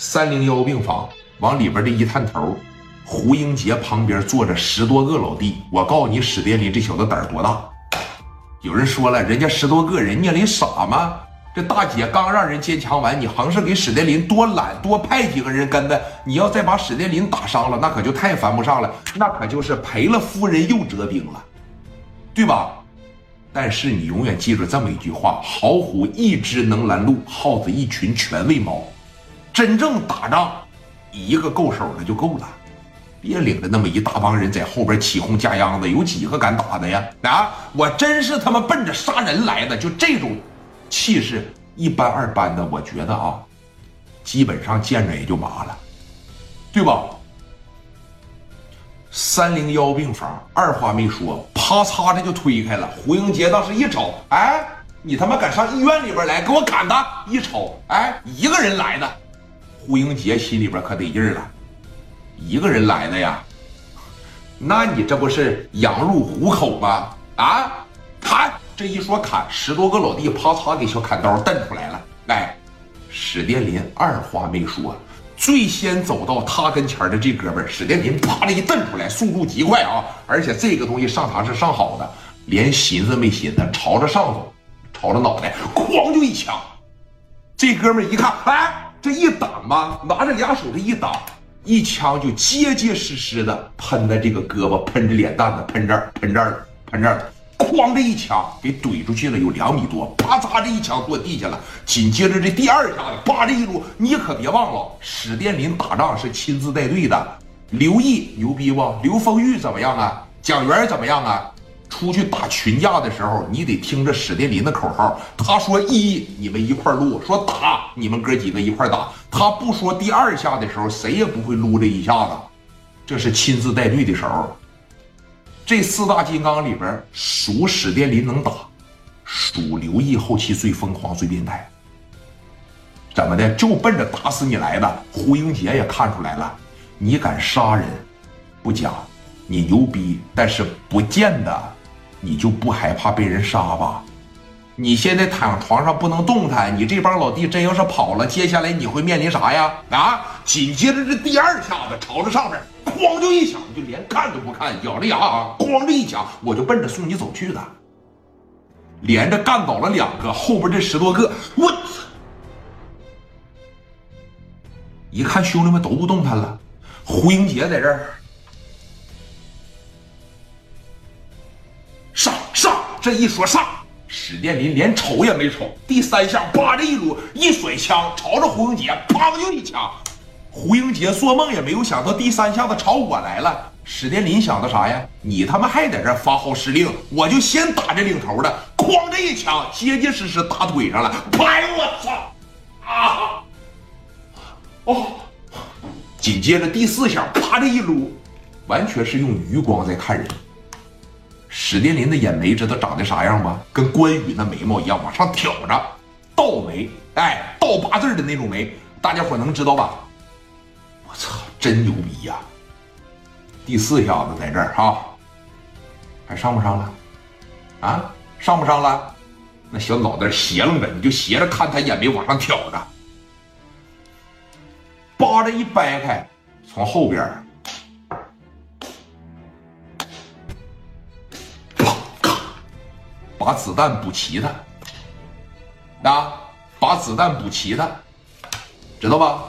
三零幺病房往里边这一探头，胡英杰旁边坐着十多个老弟。我告诉你，史殿林这小子胆儿多大？有人说了，人家十多个人，聂林傻吗？这大姐刚让人坚强完，你横是给史殿林多揽多派几个人跟着。你要再把史殿林打伤了，那可就太犯不上了，那可就是赔了夫人又折兵了，对吧？但是你永远记住这么一句话：好虎一只能拦路，耗子一群全喂猫。真正打仗，一个够手的就够了，别领着那么一大帮人在后边起哄架秧子，有几个敢打的呀？啊，我真是他妈奔着杀人来的，就这种气势，一般二般的，我觉得啊，基本上见着也就麻了，对吧？三零幺病房，二话没说，啪嚓的就推开了。胡英杰当时一瞅，哎，你他妈敢上医院里边来，给我砍的！一瞅，哎，一个人来的。胡英杰心里边可得劲儿了，一个人来的呀，那你这不是羊入虎口吗？啊，砍！这一说砍，十多个老弟啪嚓给小砍刀瞪出来了。哎，史殿林二话没说，最先走到他跟前的这哥们儿，史殿林啪的一瞪出来，速度极快啊！而且这个东西上膛是上好的，连寻思没寻思，朝着上走，朝着脑袋，哐就一枪。这哥们儿一看，哎。这一挡吧，拿着俩手这一挡，一枪就结结实实的喷在这个胳膊，喷着脸蛋子，喷这儿，喷这儿，喷这儿，哐这一枪给怼出去了，有两米多，啪嚓这一枪落地下了。紧接着这第二下子，叭这一撸，你可别忘了，史殿林打仗是亲自带队的，刘毅牛逼不？刘丰玉怎么样啊？蒋元怎么样啊？出去打群架的时候，你得听着史殿林的口号。他说一，你们一块撸；说打，你们哥几个一块打。他不说第二下的时候，谁也不会撸这一下子。这是亲自带队的时候。这四大金刚里边，属史殿林能打，属刘毅后期最疯狂、最变态。怎么的？就奔着打死你来的。胡英杰也看出来了，你敢杀人，不假，你牛逼，但是不见得。你就不害怕被人杀吧？你现在躺床上不能动弹，你这帮老弟真要是跑了，接下来你会面临啥呀？啊！紧接着这第二下子朝着上面，哐就一枪，就连看都不看，咬着牙啊，哐这一枪，我就奔着送你走去的。连着干倒了两个，后边这十多个，我操！一看兄弟们都不动弹了，胡英杰在这儿。这一说上，史殿林连瞅也没瞅，第三下叭这一撸，一甩枪朝着胡英杰，砰就一枪。胡英杰做梦也没有想到第三下子朝我来了。史殿林想的啥呀？你他妈还在这发号施令，我就先打这领头的，哐这一枪，结结实实打腿上了。拍我操！啊！哦！紧接着第四下，啪这一撸，完全是用余光在看人。史殿林的眼眉知道长得啥样吗？跟关羽那眉毛一样，往上挑着，倒眉，哎，倒八字的那种眉，大家伙能知道吧？我操，真牛逼呀！第四下子在这儿哈，还上不上了？啊，上不上了？那小脑袋斜楞着，你就斜着看他眼眉往上挑着，扒着一掰开，从后边。把子弹补齐它，啊，把子弹补齐它，知道吧？